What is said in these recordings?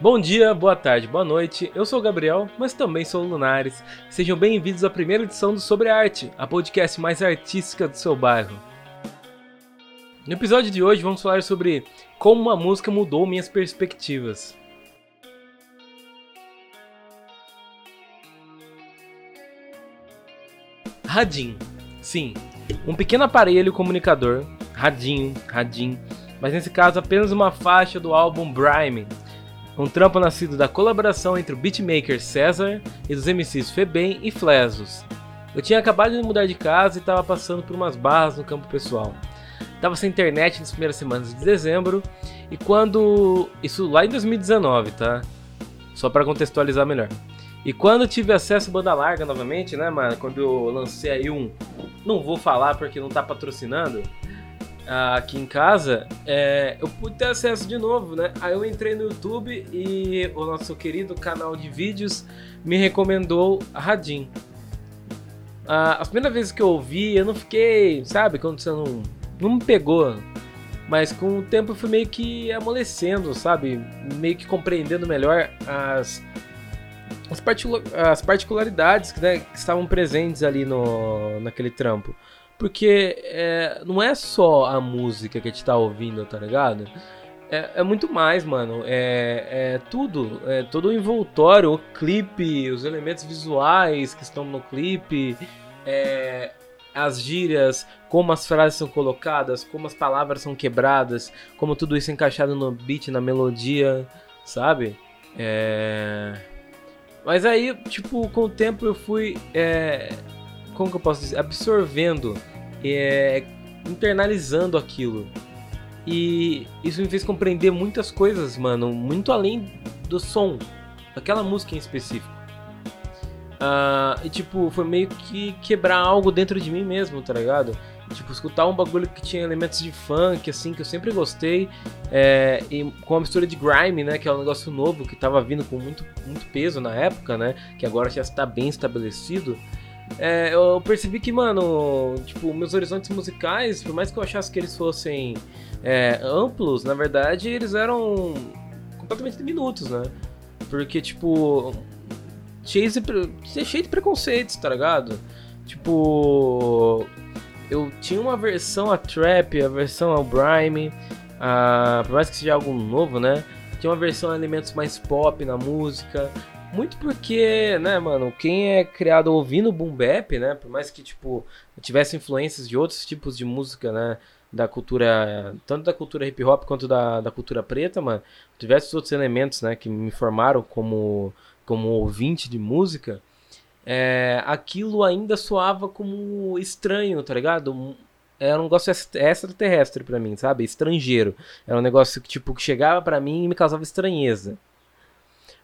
Bom dia, boa tarde, boa noite. Eu sou o Gabriel, mas também sou o Lunares. Sejam bem-vindos à primeira edição do Sobre Arte, a podcast mais artística do seu bairro. No episódio de hoje vamos falar sobre como uma música mudou minhas perspectivas. Radin. Sim, um pequeno aparelho comunicador, radinho, radim, mas nesse caso apenas uma faixa do álbum Brime, um trampo nascido da colaboração entre o beatmaker César e dos MCs Febem e Flesos. Eu tinha acabado de mudar de casa e estava passando por umas barras no campo pessoal. Tava sem internet nas primeiras semanas de dezembro e quando isso lá em 2019, tá? Só para contextualizar melhor. E quando tive acesso à banda larga novamente, né, mano? Quando eu lancei aí um. Não vou falar porque não tá patrocinando aqui em casa, é, eu pude ter acesso de novo, né? Aí eu entrei no YouTube e o nosso querido canal de vídeos me recomendou a Radin. Ah, as primeiras vezes que eu ouvi, eu não fiquei, sabe, quando você não, não me pegou. Mas com o tempo eu fui meio que amolecendo, sabe? Meio que compreendendo melhor as, as, as particularidades né, que estavam presentes ali no, naquele trampo. Porque é, não é só a música que a gente tá ouvindo, tá ligado? É, é muito mais, mano. É, é tudo. É todo o envoltório, o clipe, os elementos visuais que estão no clipe, é, as gírias, como as frases são colocadas, como as palavras são quebradas, como tudo isso é encaixado no beat, na melodia, sabe? É... Mas aí, tipo, com o tempo eu fui. É como que eu posso dizer, absorvendo, é, internalizando aquilo. E isso me fez compreender muitas coisas, mano, muito além do som, daquela música em específico. Uh, e tipo, foi meio que quebrar algo dentro de mim mesmo, tá ligado? Tipo, escutar um bagulho que tinha elementos de funk, assim, que eu sempre gostei, é, e com a mistura de grime, né, que é um negócio novo que tava vindo com muito, muito peso na época, né, que agora já está bem estabelecido é, eu percebi que, mano, tipo, meus horizontes musicais, por mais que eu achasse que eles fossem é, amplos, na verdade eles eram completamente diminutos, né? Porque, tipo, cheio de, cheio de preconceitos, tá ligado? Tipo, eu tinha uma versão a trap, a versão ao grime, a, por mais que seja algo novo, né? Tinha uma versão a elementos mais pop na música. Muito porque, né, mano, quem é criado ouvindo boom bap, né, por mais que, tipo, tivesse influências de outros tipos de música, né, da cultura, tanto da cultura hip hop quanto da, da cultura preta, mano, tivesse outros elementos, né, que me formaram como, como ouvinte de música, é, aquilo ainda soava como estranho, tá ligado? Era um negócio extraterrestre para mim, sabe? Estrangeiro. Era um negócio que, tipo, que chegava para mim e me causava estranheza.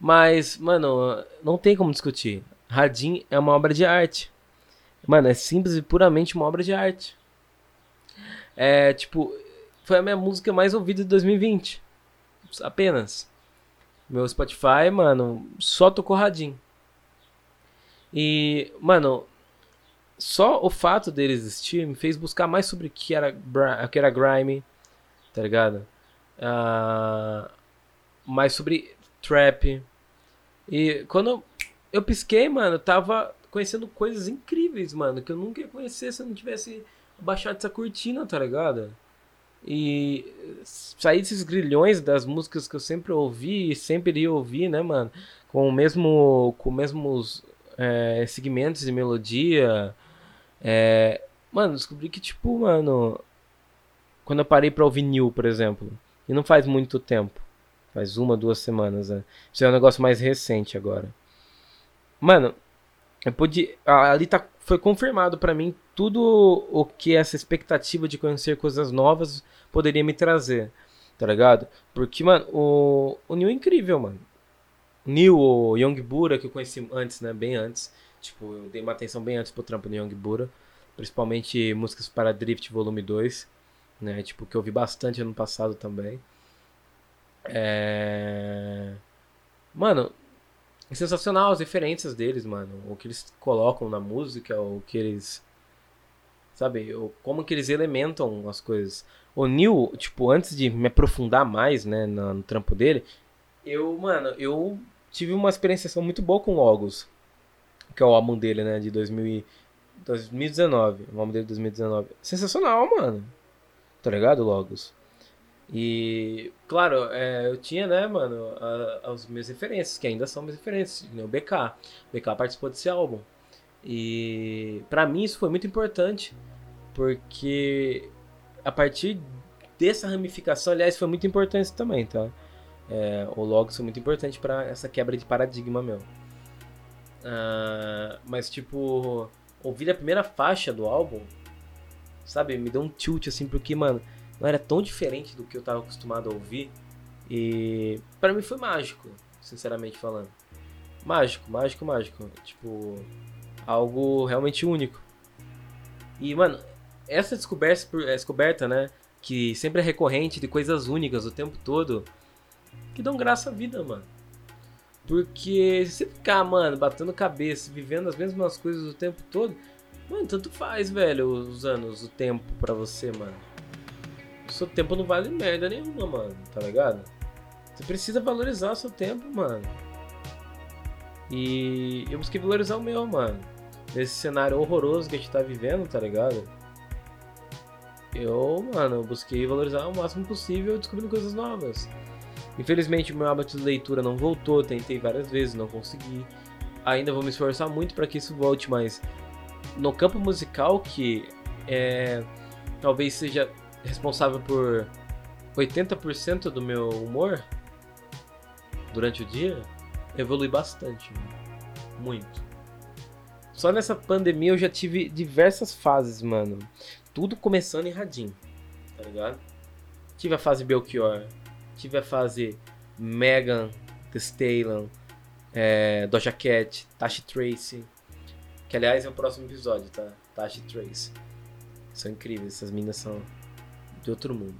Mas, mano, não tem como discutir. Radin é uma obra de arte. Mano, é simples e puramente uma obra de arte. É, tipo, foi a minha música mais ouvida de 2020. Apenas. Meu Spotify, mano, só tocou Radin. E, mano, só o fato dele existir me fez buscar mais sobre o que era, que era Grime, tá ligado? Uh, mais sobre trap. E quando eu pisquei, mano, tava conhecendo coisas incríveis, mano, que eu nunca ia conhecer se eu não tivesse baixado essa cortina, tá ligado? E sair desses grilhões das músicas que eu sempre ouvi e sempre iria ouvir, né, mano? Com o mesmo. com mesmos é, segmentos de melodia. É, mano, descobri que, tipo, mano. Quando eu parei pra ouvir New, por exemplo, e não faz muito tempo. Faz uma, duas semanas, né? Isso é um negócio mais recente agora. Mano, eu pude. Ali tá, foi confirmado para mim tudo o que essa expectativa de conhecer coisas novas poderia me trazer. Tá ligado? Porque, mano, o, o Neil é incrível, mano. Neil, o Young Bura, que eu conheci antes, né? Bem antes. Tipo, eu dei uma atenção bem antes pro trampo do Young Bura. Principalmente músicas para Drift Volume 2. Né? Tipo, que eu vi bastante ano passado também. É... Mano, é sensacional as referências deles, mano. O que eles colocam na música, o que eles. Sabe? O, como que eles elementam as coisas. O Neil, tipo, antes de me aprofundar mais, né, no, no trampo dele, Eu, mano, eu tive uma experiência muito boa com Logos, que é o álbum dele, né, de 2000 e 2019, o álbum dele de 2019. Sensacional, mano. Tá ligado, Logos? E, claro, é, eu tinha, né, mano, as minhas referências, que ainda são minhas referências, né, o BK. O BK participou desse álbum. E, para mim, isso foi muito importante, porque a partir dessa ramificação, aliás, foi muito importante também, tá? É, o Logos foi muito importante para essa quebra de paradigma meu. Uh, mas, tipo, ouvir a primeira faixa do álbum, sabe, me deu um tilt, assim, porque, mano não era tão diferente do que eu estava acostumado a ouvir. E para mim foi mágico, sinceramente falando. Mágico, mágico, mágico. Tipo, algo realmente único. E, mano, essa descoberta, descoberta, né? Que sempre é recorrente de coisas únicas o tempo todo, que dão graça à vida, mano. Porque se ficar, mano, batendo cabeça, vivendo as mesmas coisas o tempo todo, mano, tanto faz, velho, os anos, o tempo para você, mano seu tempo não vale merda nenhuma, mano, tá ligado? Você precisa valorizar seu tempo, mano. E eu busquei valorizar o meu, mano. Nesse cenário horroroso que a gente tá vivendo, tá ligado? Eu, mano, busquei valorizar o máximo possível descobrindo coisas novas. Infelizmente, o meu hábito de leitura não voltou, tentei várias vezes, não consegui. Ainda vou me esforçar muito para que isso volte, mas no campo musical, que é talvez seja responsável por 80% do meu humor durante o dia, evolui bastante. Muito. Só nessa pandemia eu já tive diversas fases, mano. Tudo começando em radinho, tá ligado? Tive a fase Belchior, tive a fase Megan Thee Stallion, é, Doja Cat, Tashi Tracy, que aliás é o próximo episódio, tá? Tashi Tracy. São incríveis, essas minas são de outro mundo.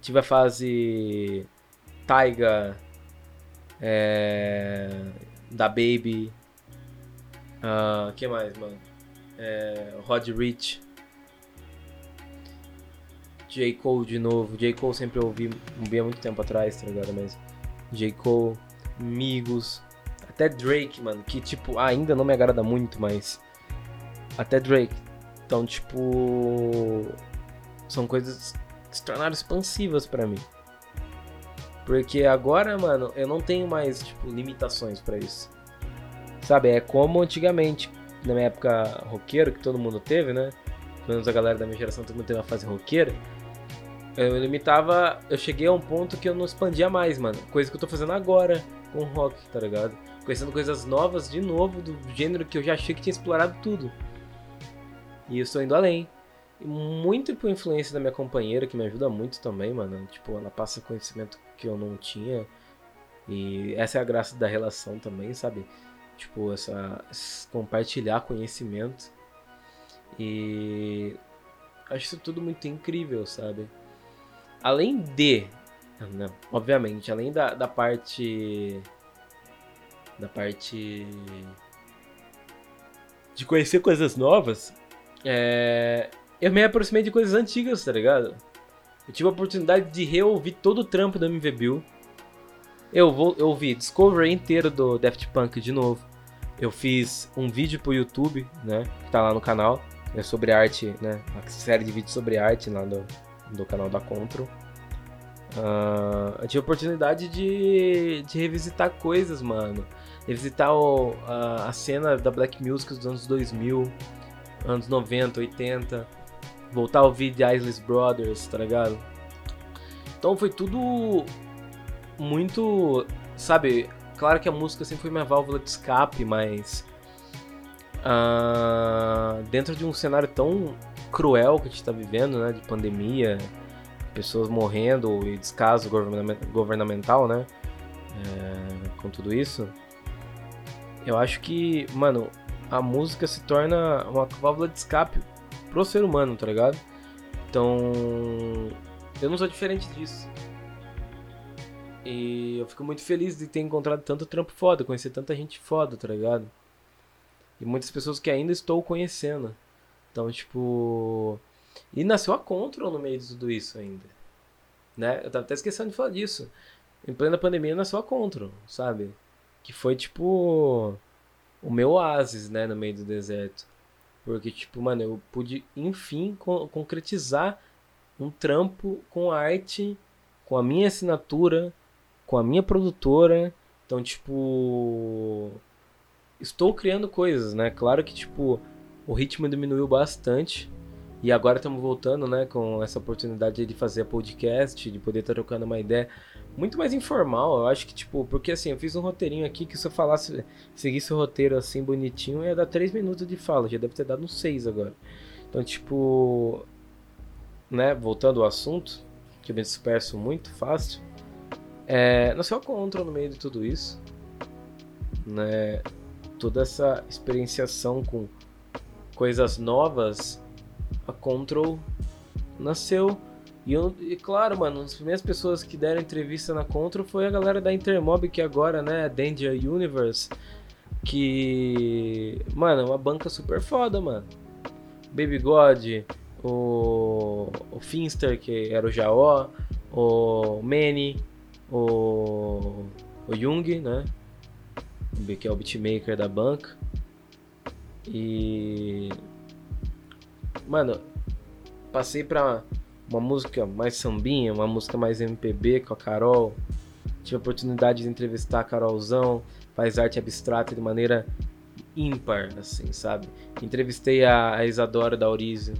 Tive a fase Taiga, é, da Baby, uh, que mais, mano? É, Rod Rich, J. Cole de novo. J. Cole sempre ouvi, ouvi há muito tempo atrás, tá ligado? Mas J. Cole, Migos, até Drake, mano, que tipo, ainda não me agrada muito, mas até Drake. Então, tipo, são coisas que se tornaram expansivas para mim. Porque agora, mano, eu não tenho mais, tipo, limitações para isso. Sabe, é como antigamente, na minha época roqueiro, que todo mundo teve, né? Pelo menos a galera da minha geração, todo mundo teve uma fase roqueira. Eu limitava, eu cheguei a um ponto que eu não expandia mais, mano. Coisa que eu tô fazendo agora com rock, tá ligado? Conhecendo coisas novas de novo, do gênero que eu já achei que tinha explorado tudo. E eu estou indo além muito por influência da minha companheira, que me ajuda muito também, mano. Tipo, ela passa conhecimento que eu não tinha. E essa é a graça da relação também, sabe? Tipo, essa compartilhar conhecimento. E acho isso tudo muito incrível, sabe? Além de, não, obviamente, além da, da parte da parte de conhecer coisas novas, é, eu me aproximei de coisas antigas, tá ligado? Eu tive a oportunidade de reouvir todo o trampo do MV Bill. Eu, vou, eu ouvi Discovery inteiro do Daft Punk de novo. Eu fiz um vídeo pro YouTube, né? Que tá lá no canal. É sobre arte, né? Uma série de vídeos sobre arte lá do, do canal da Control. Uh, eu tive a oportunidade de, de revisitar coisas, mano. Revisitar o, a, cena da Black Music dos anos 2000, anos 90, 80 voltar a ouvir The Isless Brothers, tá ligado? Então foi tudo muito, sabe, claro que a música sempre foi minha válvula de escape, mas uh, dentro de um cenário tão cruel que a gente está vivendo, né, de pandemia, pessoas morrendo e descaso governamental, né, é, com tudo isso, eu acho que, mano, a música se torna uma válvula de escape pro ser humano, tá ligado? Então, eu não sou diferente disso. E eu fico muito feliz de ter encontrado tanto trampo foda, conhecer tanta gente foda, tá ligado? E muitas pessoas que ainda estou conhecendo. Então, tipo. E nasceu a Control no meio de tudo isso ainda. Né? Eu tava até esquecendo de falar disso. em plena pandemia na sua Control, sabe? Que foi tipo o meu oásis, né, no meio do deserto. Porque, tipo, mano, eu pude, enfim, co concretizar um trampo com arte, com a minha assinatura, com a minha produtora. Então, tipo. Estou criando coisas, né? Claro que, tipo, o ritmo diminuiu bastante. E agora estamos voltando, né, com essa oportunidade de fazer podcast, de poder estar trocando uma ideia muito mais informal. Eu acho que, tipo, porque assim, eu fiz um roteirinho aqui que se eu falasse, seguisse o roteiro assim bonitinho, ia dar 3 minutos de fala, já deve ter dado uns 6 agora. Então, tipo, né, voltando ao assunto, que eu me disperso muito fácil, é, a Contra no meio de tudo isso, né, toda essa experienciação com coisas novas a Control nasceu. E, eu, e claro, mano, as primeiras pessoas que deram entrevista na Control foi a galera da Intermob, que agora, né, Danger Universe. Que, mano, é uma banca super foda, mano. Baby God, o, o Finster, que era o Jaó, o Manny, o, o Jung, né? Que é o beatmaker da banca. E mano, passei pra uma música mais sambinha, uma música mais MPB com a Carol. Tive a oportunidade de entrevistar a Carolzão, faz arte abstrata de maneira ímpar, assim, sabe? Entrevistei a, Isadora da Aurizio,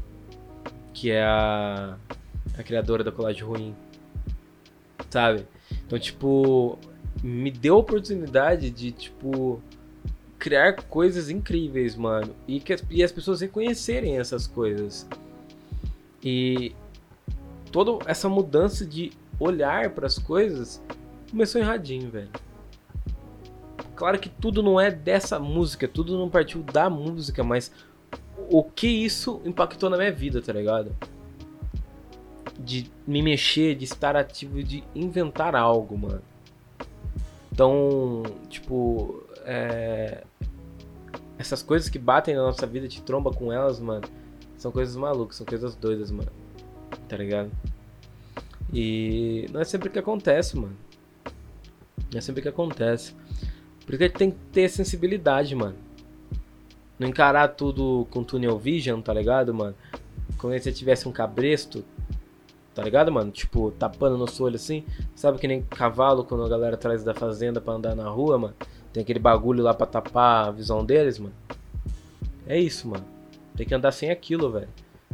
que é a, a criadora da Colagem Ruim, sabe? Então, tipo, me deu a oportunidade de, tipo, criar coisas incríveis, mano. E que e as pessoas reconhecerem essas coisas. E toda essa mudança de olhar para as coisas começou erradinho, velho. Claro que tudo não é dessa música, tudo não partiu da música, mas o que isso impactou na minha vida, tá ligado? De me mexer, de estar ativo, de inventar algo, mano. Então, tipo, é, essas coisas que batem na nossa vida, te tromba com elas, mano, são coisas malucas, são coisas doidas, mano. Tá ligado? E não é sempre que acontece, mano. Não é sempre que acontece. Porque tem que ter sensibilidade, mano. Não encarar tudo com tunnel vision, tá ligado, mano? Como se você tivesse um cabresto, tá ligado, mano? Tipo, tapando no seu olho assim. Sabe que nem cavalo quando a galera traz da fazenda pra andar na rua, mano? Tem aquele bagulho lá pra tapar a visão deles, mano. É isso, mano. Tem que andar sem aquilo, velho.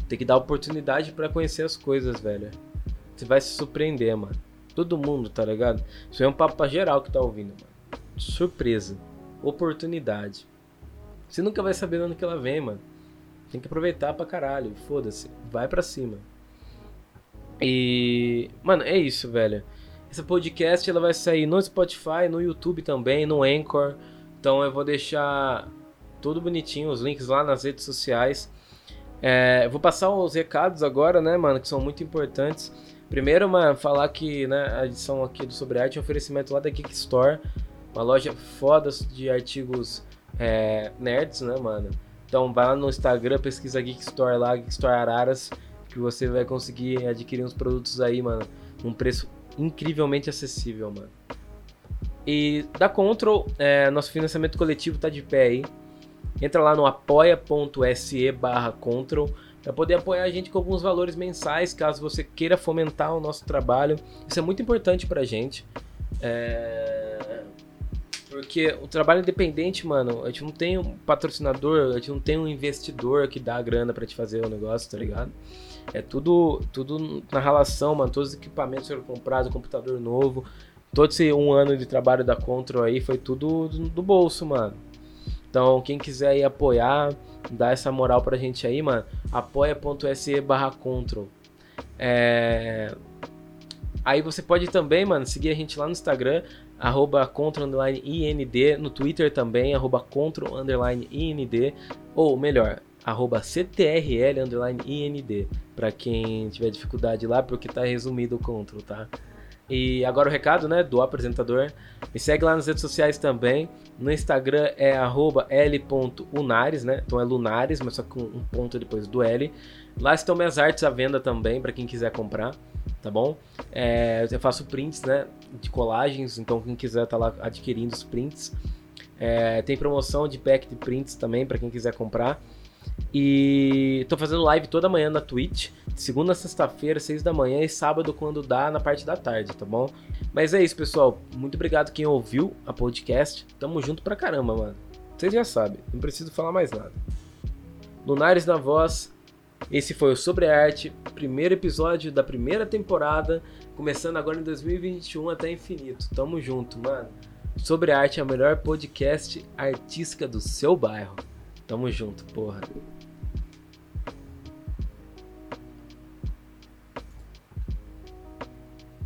Tem que dar oportunidade para conhecer as coisas, velho. Você vai se surpreender, mano. Todo mundo, tá ligado? Isso é um papo pra geral que tá ouvindo, mano. Surpresa. Oportunidade. Você nunca vai saber onde que ela vem, mano. Tem que aproveitar pra caralho. Foda-se. Vai pra cima. E. Mano, é isso, velho. Essa podcast ela vai sair no Spotify, no YouTube também, no Anchor. Então eu vou deixar tudo bonitinho, os links lá nas redes sociais. É, vou passar os recados agora, né, mano, que são muito importantes. Primeiro, mano, falar que né, a edição aqui do Sobre Arte é um oferecimento lá da Geek Store, uma loja foda de artigos é, nerds, né, mano? Então vai lá no Instagram, pesquisa Geek Store lá, Geek Store Araras, que você vai conseguir adquirir uns produtos aí, mano, num preço incrivelmente acessível, mano. E da Control, é, nosso financiamento coletivo tá de pé aí. Entra lá no apoia.se barra Control para poder apoiar a gente com alguns valores mensais, caso você queira fomentar o nosso trabalho. Isso é muito importante pra gente. É... Porque o trabalho independente, mano, a gente não tem um patrocinador, a gente não tem um investidor que dá a grana para te fazer o negócio, tá ligado? É tudo, tudo na relação, mano. Todos os equipamentos foram comprados, computador novo. Todo esse um ano de trabalho da Control aí foi tudo do, do bolso, mano. Então, quem quiser aí apoiar, dar essa moral pra gente aí, mano, apoia.se barra Control. É... Aí você pode também, mano, seguir a gente lá no Instagram, arroba IND, no Twitter também, arroba IND, ou melhor, arroba CTRL IND, para quem tiver dificuldade lá, porque tá resumido o control, tá? E agora o recado, né, do apresentador. Me segue lá nas redes sociais também. No Instagram é l.unares, né? Então é lunares, mas só com um ponto depois do L. Lá estão minhas artes à venda também, para quem quiser comprar. tá bom? É, eu faço prints, né, de colagens, então quem quiser tá lá adquirindo os prints. É, tem promoção de pack de prints também para quem quiser comprar. E tô fazendo live toda manhã na Twitch, segunda sexta-feira, seis da manhã e sábado quando dá na parte da tarde, tá bom? Mas é isso, pessoal. Muito obrigado quem ouviu a podcast. Tamo junto pra caramba, mano. Vocês já sabem, não preciso falar mais nada. Lunares na voz. Esse foi o Sobre Arte, primeiro episódio da primeira temporada, começando agora em 2021 até infinito. Tamo junto, mano. Sobre Arte é o melhor podcast artística do seu bairro. Tamo junto, porra.